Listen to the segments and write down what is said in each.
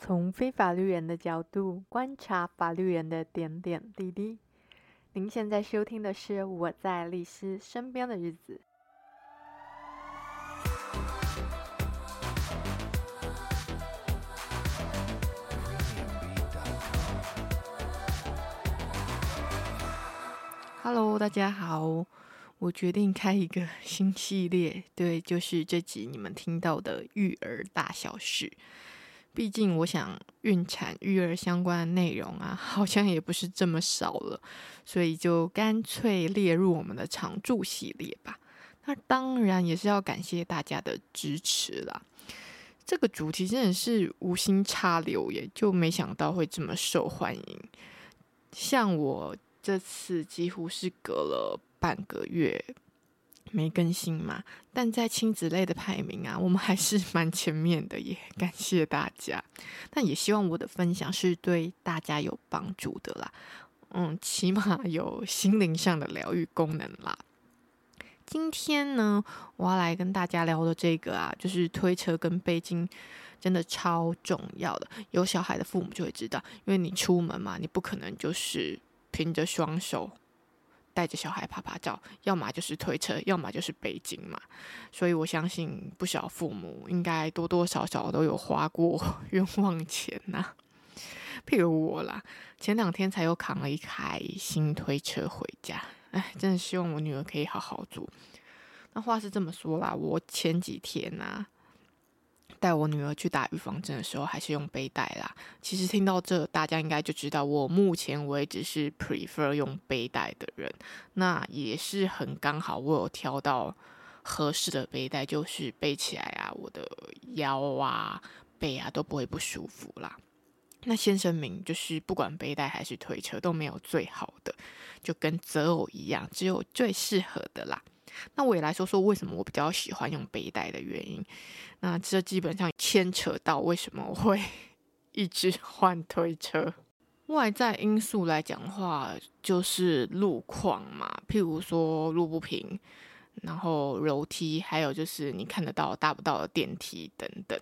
从非法律人的角度观察法律人的点点滴滴。您现在收听的是《我在律师身边的日子》。Hello，大家好，我决定开一个新系列，对，就是这集你们听到的育儿大小事。毕竟，我想孕产育儿相关的内容啊，好像也不是这么少了，所以就干脆列入我们的常驻系列吧。那当然也是要感谢大家的支持啦。这个主题真的是无心插柳耶，就没想到会这么受欢迎。像我这次几乎是隔了半个月。没更新嘛，但在亲子类的排名啊，我们还是蛮前面的耶，感谢大家。但也希望我的分享是对大家有帮助的啦，嗯，起码有心灵上的疗愈功能啦。今天呢，我要来跟大家聊的这个啊，就是推车跟背巾真的超重要的。有小孩的父母就会知道，因为你出门嘛，你不可能就是凭着双手。带着小孩拍拍照，要么就是推车，要么就是背巾嘛。所以我相信不少父母应该多多少少都有花过 冤枉钱呐、啊。譬如我啦，前两天才又扛了一台新推车回家，哎，真的希望我女儿可以好好做。那话是这么说啦，我前几天呐、啊。带我女儿去打预防针的时候，还是用背带啦。其实听到这，大家应该就知道，我目前为止是 prefer 用背带的人。那也是很刚好，我有挑到合适的背带，就是背起来啊，我的腰啊、背啊都不会不舒服啦。那先声明，就是不管背带还是推车都没有最好的，就跟择偶一样，只有最适合的啦。那我也来说说为什么我比较喜欢用背带的原因。那这基本上牵扯到为什么我会 一直换推车。外在因素来讲的话，就是路况嘛，譬如说路不平，然后楼梯，还有就是你看得到搭不到的电梯等等。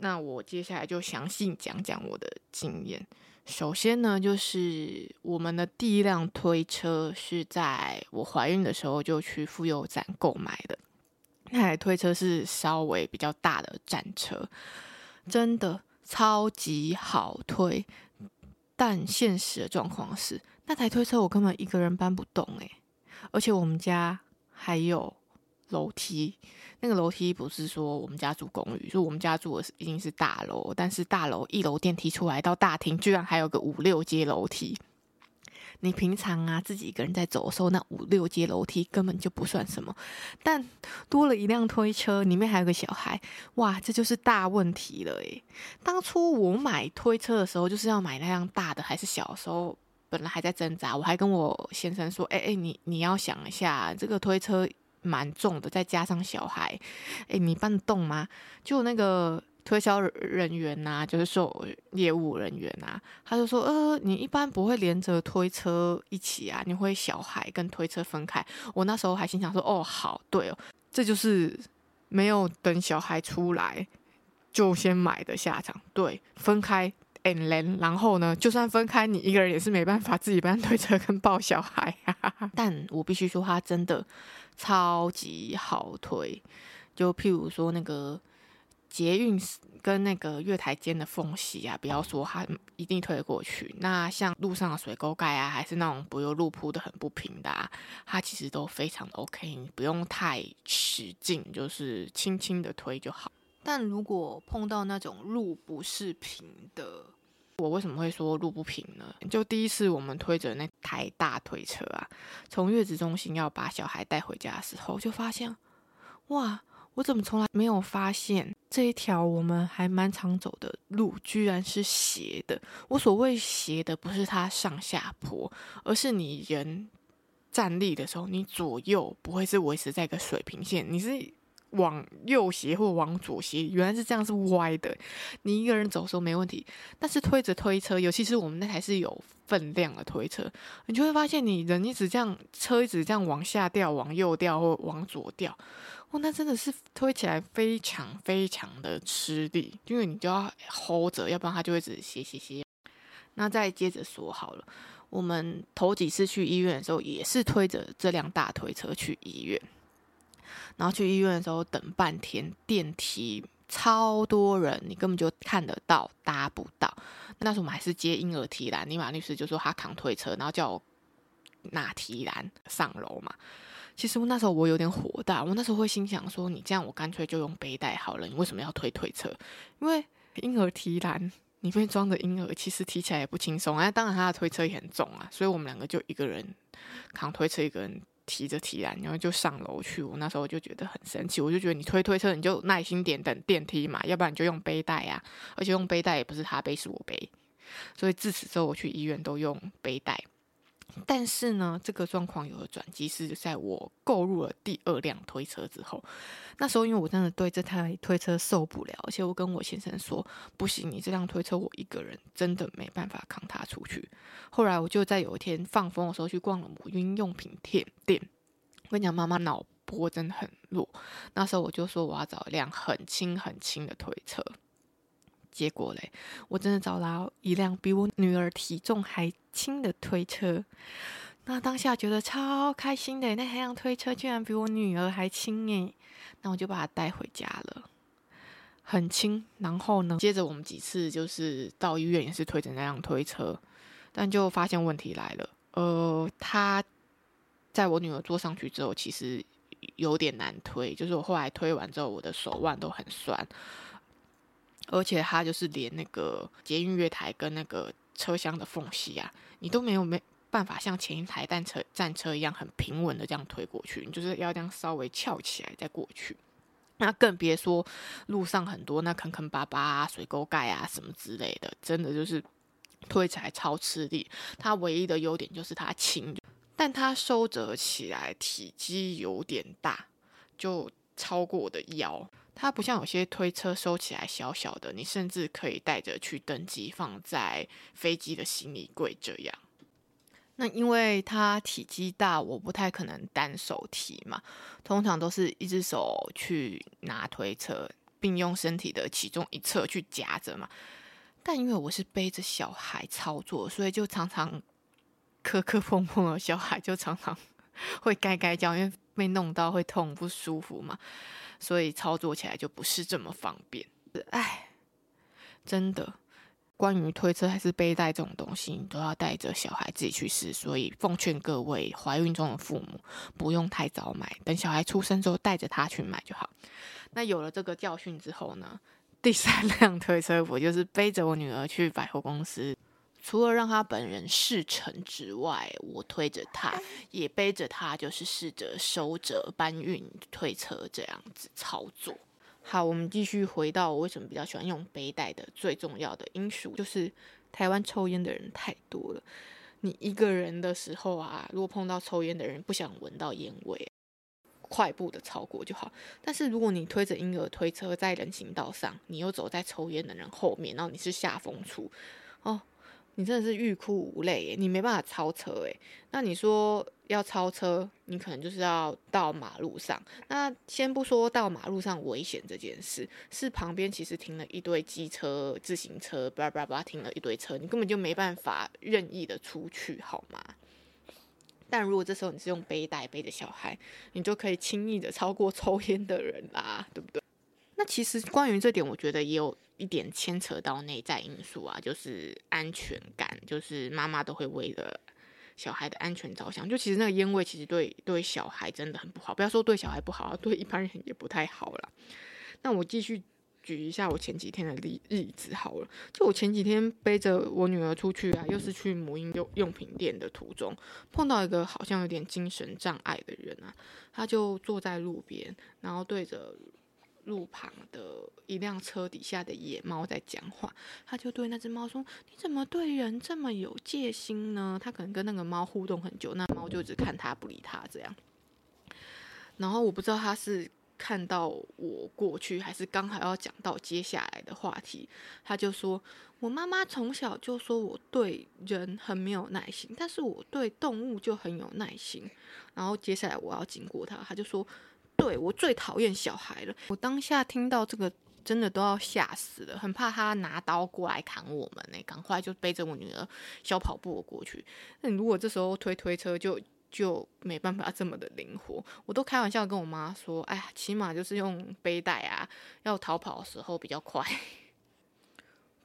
那我接下来就详细讲讲我的经验。首先呢，就是我们的第一辆推车是在我怀孕的时候就去妇幼展购买的。那台推车是稍微比较大的战车，真的超级好推。但现实的状况是，那台推车我根本一个人搬不动诶，而且我们家还有楼梯。那个楼梯不是说我们家住公寓，就我们家住的是已经是大楼，但是大楼一楼电梯出来到大厅，居然还有个五六阶楼梯。你平常啊自己一个人在走的时候，那五六阶楼梯根本就不算什么，但多了一辆推车，里面还有个小孩，哇，这就是大问题了诶。当初我买推车的时候，就是要买那辆大的还是小的时候，本来还在挣扎，我还跟我先生说，哎哎，你你要想一下这个推车。蛮重的，再加上小孩，诶，你搬得动吗？就那个推销人员呐、啊，就是说业务人员呐、啊，他就说，呃，你一般不会连着推车一起啊，你会小孩跟推车分开。我那时候还心想说，哦，好，对哦，这就是没有等小孩出来就先买的下场。对，分开，and then，然后呢，就算分开，你一个人也是没办法自己搬推车跟抱小孩啊。但我必须说，他真的。超级好推，就譬如说那个捷运跟那个月台间的缝隙啊，不要说它一定推得过去。那像路上的水沟盖啊，还是那种柏油路铺的很不平的啊，它其实都非常的 OK，你不用太使劲，就是轻轻的推就好。但如果碰到那种路不是平的，我为什么会说路不平呢？就第一次我们推着那台大推车啊，从月子中心要把小孩带回家的时候，就发现，哇，我怎么从来没有发现这一条我们还蛮常走的路居然是斜的？我所谓斜的，不是它上下坡，而是你人站立的时候，你左右不会是维持在一个水平线，你是往右斜或往左斜，原来是这样，是歪的。你一个人走的时候没问题，但是推着推车，尤其是我们那台是有分量的推车，你就会发现你人一直这样，车一直这样往下掉、往右掉或往左掉，哦，那真的是推起来非常非常的吃力，因为你就要 hold 着，要不然它就会一直斜斜斜。那再接着说好了，我们头几次去医院的时候，也是推着这辆大推车去医院。然后去医院的时候等半天，电梯超多人，你根本就看得到搭不到。那时候我们还是接婴儿提篮，尼玛律师就说他扛推车，然后叫我拿提篮上楼嘛。其实那时候我有点火大，我那时候会心想说，你这样我干脆就用背带好了，你为什么要推推车？因为婴儿提篮里面装着婴儿，其实提起来也不轻松啊。当然他的推车也很重啊，所以我们两个就一个人扛推车，一个人。提着提篮，然后就上楼去。我那时候就觉得很生气，我就觉得你推推车，你就耐心点等电梯嘛，要不然你就用背带啊。而且用背带也不是他背，是我背。所以自此之后，我去医院都用背带。但是呢，这个状况有了转机，是在我购入了第二辆推车之后。那时候，因为我真的对这台推车受不了，而且我跟我先生说：“不行，你这辆推车我一个人真的没办法扛它出去。”后来，我就在有一天放风的时候去逛了母婴用品店店。我跟你讲，妈妈脑波真的很弱。那时候我就说我要找一辆很轻很轻的推车。结果嘞，我真的找到一辆比我女儿体重还轻的推车。那当下觉得超开心的，那辆推车居然比我女儿还轻耶！那我就把它带回家了，很轻。然后呢，接着我们几次就是到医院也是推着那辆推车，但就发现问题来了。呃，他在我女儿坐上去之后，其实有点难推，就是我后来推完之后，我的手腕都很酸。而且它就是连那个捷运月台跟那个车厢的缝隙啊，你都没有没办法像前一台战车战车一样很平稳的这样推过去，你就是要这样稍微翘起来再过去。那更别说路上很多那坑坑巴巴啊、水沟盖啊什么之类的，真的就是推起来超吃力。它唯一的优点就是它轻，但它收折起来体积有点大，就超过我的腰。它不像有些推车收起来小小的，你甚至可以带着去登机，放在飞机的行李柜这样。那因为它体积大，我不太可能单手提嘛，通常都是一只手去拿推车，并用身体的其中一侧去夹着嘛。但因为我是背着小孩操作，所以就常常 磕磕碰碰的，小孩就常常会该该叫，因为被弄到会痛不舒服嘛。所以操作起来就不是这么方便，哎，真的，关于推车还是背带这种东西，你都要带着小孩自己去试。所以奉劝各位怀孕中的父母，不用太早买，等小孩出生之后带着他去买就好。那有了这个教训之后呢，第三 辆推车我就是背着我女儿去百货公司。除了让他本人试乘之外，我推着他，也背着他，就是试着收着搬运推车这样子操作。好，我们继续回到我为什么比较喜欢用背带的最重要的因素，就是台湾抽烟的人太多了。你一个人的时候啊，如果碰到抽烟的人，不想闻到烟味，快步的超过就好。但是如果你推着婴儿推车在人行道上，你又走在抽烟的人后面，然后你是下风处，哦。你真的是欲哭无泪，你没办法超车诶。那你说要超车，你可能就是要到马路上。那先不说到马路上危险这件事，是旁边其实停了一堆机车、自行车，叭叭叭停了一堆车，你根本就没办法任意的出去，好吗？但如果这时候你是用背带背着小孩，你就可以轻易的超过抽烟的人啦，对不对？那其实关于这点，我觉得也有。一点牵扯到内在因素啊，就是安全感，就是妈妈都会为了小孩的安全着想。就其实那个烟味，其实对对小孩真的很不好。不要说对小孩不好啊，对一般人也不太好啦。那我继续举一下我前几天的例例子好了。就我前几天背着我女儿出去啊，又是去母婴用用品店的途中，碰到一个好像有点精神障碍的人啊，他就坐在路边，然后对着。路旁的一辆车底下的野猫在讲话，他就对那只猫说：“你怎么对人这么有戒心呢？”他可能跟那个猫互动很久，那猫就只看他不理他这样。然后我不知道他是看到我过去，还是刚好要讲到接下来的话题，他就说：“我妈妈从小就说我对人很没有耐心，但是我对动物就很有耐心。”然后接下来我要经过他，他就说：“对，我最讨厌小孩了。”我当下听到这个，真的都要吓死了，很怕他拿刀过来砍我们呢。赶快就背着我女儿小跑步过去。那你如果这时候推推车就。就没办法这么的灵活，我都开玩笑跟我妈说：“哎呀，起码就是用背带啊，要逃跑的时候比较快。”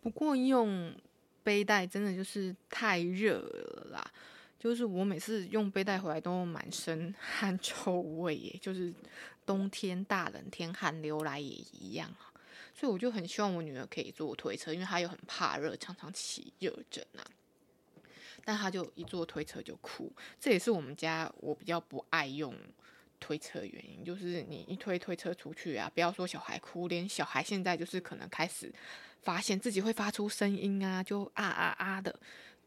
不过用背带真的就是太热了啦，就是我每次用背带回来都满身 汗臭味耶，就是冬天大冷天汗流来也一样，所以我就很希望我女儿可以坐推车，因为她又很怕热，常常起热疹啊。但她就一坐推车就哭，这也是我们家我比较不爱用推车的原因，就是你一推推车出去啊，不要说小孩哭，连小孩现在就是可能开始发现自己会发出声音啊，就啊啊啊的，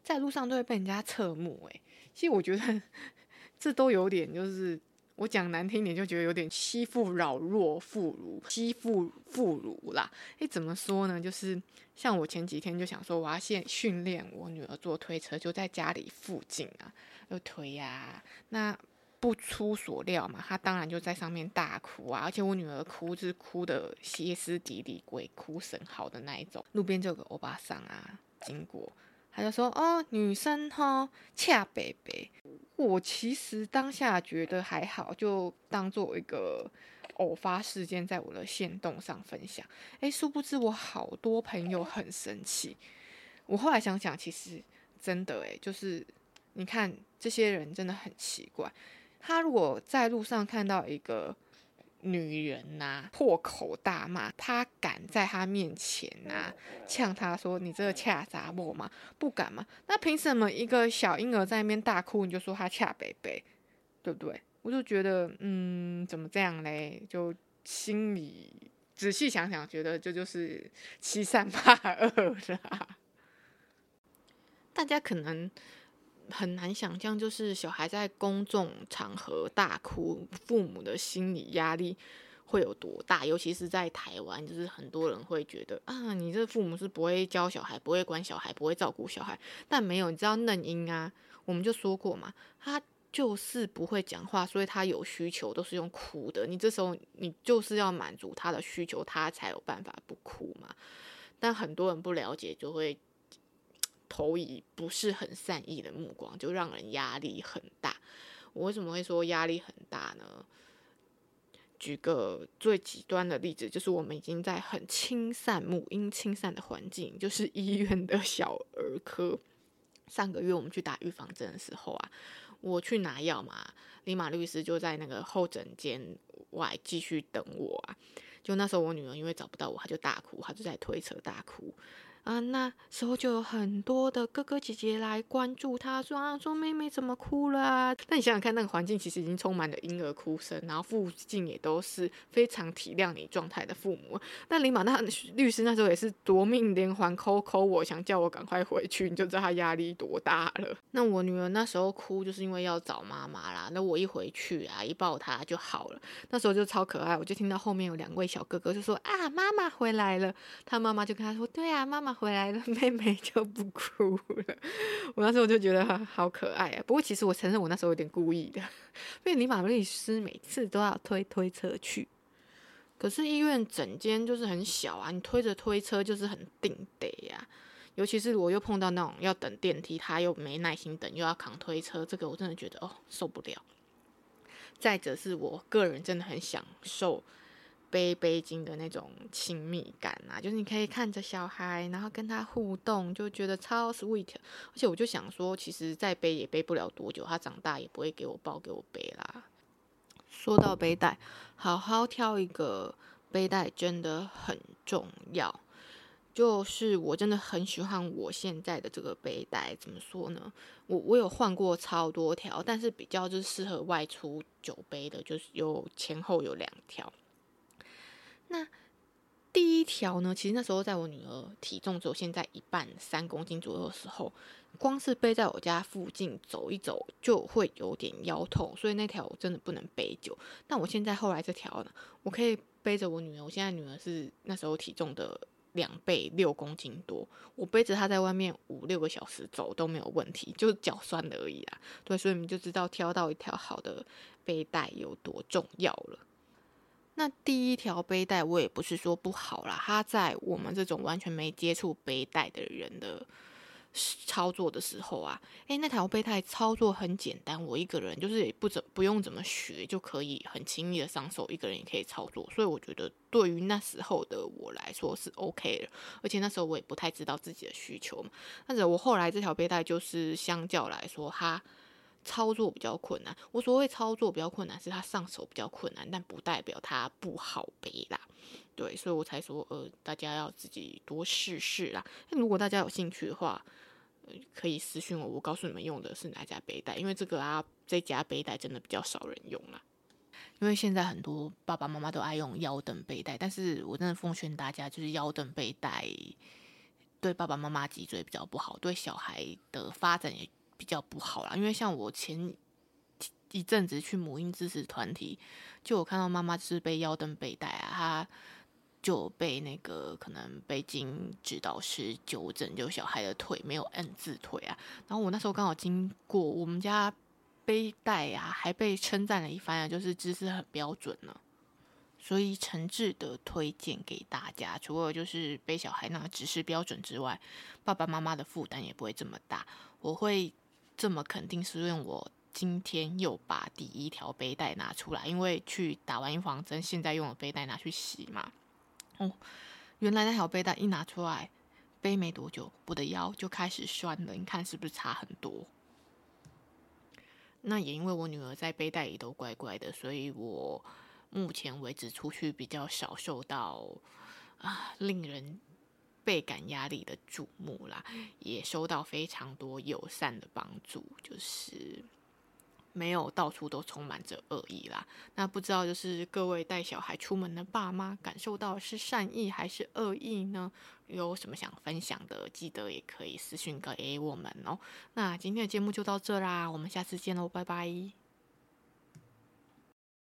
在路上都会被人家侧目。诶，其实我觉得 这都有点就是。我讲难听点，就觉得有点欺负老弱妇孺，欺负妇孺啦。诶，怎么说呢？就是像我前几天就想说，我要先训练我女儿坐推车，就在家里附近啊，就推呀、啊。那不出所料嘛，她当然就在上面大哭啊。而且我女儿哭是哭的歇斯底里、鬼哭神嚎的那一种。路边就有个欧巴桑啊经过。他就说：“哦，女生哈，恰北北。”我其实当下觉得还好，就当做一个偶发事件，在我的限动上分享。诶，殊不知我好多朋友很生气。我后来想想，其实真的诶，就是你看这些人真的很奇怪。他如果在路上看到一个。女人呐、破口大骂，他敢在他面前呐、呛他说：“你这个恰杂某吗？不敢吗？那凭什么一个小婴儿在那边大哭，你就说他恰北北，对不对？”我就觉得，嗯，怎么这样嘞？就心里仔细想想，觉得这就是欺善怕恶啦。大家可能。很难想象，就是小孩在公众场合大哭，父母的心理压力会有多大？尤其是在台湾，就是很多人会觉得啊，你这父母是不会教小孩，不会管小孩，不会照顾小孩。但没有，你知道嫩婴啊，我们就说过嘛，他就是不会讲话，所以他有需求都是用哭的。你这时候你就是要满足他的需求，他才有办法不哭嘛。但很多人不了解，就会。投以不是很善意的目光，就让人压力很大。我为什么会说压力很大呢？举个最极端的例子，就是我们已经在很清善母婴清善的环境，就是医院的小儿科。上个月我们去打预防针的时候啊，我去拿药嘛，李马律师就在那个候诊间外继续等我啊。就那时候我女儿因为找不到我，她就大哭，她就在推车大哭。啊，那时候就有很多的哥哥姐姐来关注他，说啊，说妹妹怎么哭了啊？那你想想看，那个环境其实已经充满了婴儿哭声，然后附近也都是非常体谅你状态的父母。那林马那律师那时候也是夺命连环抠抠我，想叫我赶快回去，你就知道他压力多大了。那我女儿那时候哭，就是因为要找妈妈啦。那我一回去啊，一抱她就好了。那时候就超可爱，我就听到后面有两位小哥哥就说啊，妈妈回来了。他妈妈就跟他说，对啊，妈妈。回来了，妹妹就不哭了。我那时候就觉得好可爱啊。不过其实我承认，我那时候有点故意的，因为李马律师每次都要推推车去，可是医院整间就是很小啊，你推着推车就是很定得呀。尤其是我又碰到那种要等电梯，他又没耐心等，又要扛推车，这个我真的觉得哦受不了。再者是我个人真的很享受。背背巾的那种亲密感啊，就是你可以看着小孩，然后跟他互动，就觉得超 sweet。而且我就想说，其实再背也背不了多久，他长大也不会给我抱给我背啦。说到背带，好好挑一个背带真的很重要。就是我真的很喜欢我现在的这个背带，怎么说呢？我我有换过超多条，但是比较就是适合外出久背的，就是有前后有两条。那第一条呢，其实那时候在我女儿体重只有现在一半三公斤左右的时候，光是背在我家附近走一走就会有点腰痛，所以那条我真的不能背久。但我现在后来这条呢，我可以背着我女儿。我现在女儿是那时候体重的两倍，六公斤多，我背着她在外面五六个小时走都没有问题，就脚酸的而已啦。对，所以你们就知道挑到一条好的背带有多重要了。那第一条背带我也不是说不好啦，它在我们这种完全没接触背带的人的操作的时候啊，诶，那条背带操作很简单，我一个人就是也不怎不用怎么学就可以很轻易的上手，一个人也可以操作，所以我觉得对于那时候的我来说是 OK 的，而且那时候我也不太知道自己的需求嘛，但是我后来这条背带就是相较来说它。操作比较困难，我所谓操作比较困难，是它上手比较困难，但不代表它不好背啦。对，所以我才说，呃，大家要自己多试试啦。那如果大家有兴趣的话，可以私讯我，我告诉你们用的是哪家背带，因为这个啊，这家背带真的比较少人用啦。因为现在很多爸爸妈妈都爱用腰凳背带，但是我真的奉劝大家，就是腰凳背带对爸爸妈妈脊椎比较不好，对小孩的发展也。比较不好啦，因为像我前一阵子去母婴支持团体，就我看到妈妈是被腰凳背带啊，她就被那个可能北京指导师纠正，就小孩的腿没有 N 字腿啊。然后我那时候刚好经过我们家背带啊，还被称赞了一番啊，就是姿势很标准呢。所以诚挚的推荐给大家，除了就是背小孩那个姿势标准之外，爸爸妈妈的负担也不会这么大。我会。这么肯定是因为我今天又把第一条背带拿出来，因为去打完预防针，现在用的背带拿去洗嘛。哦，原来那条背带一拿出来，背没多久，我的腰就开始酸了。你看是不是差很多？那也因为我女儿在背带里都乖乖的，所以我目前为止出去比较少受到啊令人。倍感压力的注目啦，也收到非常多友善的帮助，就是没有到处都充满着恶意啦。那不知道就是各位带小孩出门的爸妈，感受到是善意还是恶意呢？有什么想分享的，记得也可以私讯给我们哦。那今天的节目就到这啦，我们下次见喽，拜拜。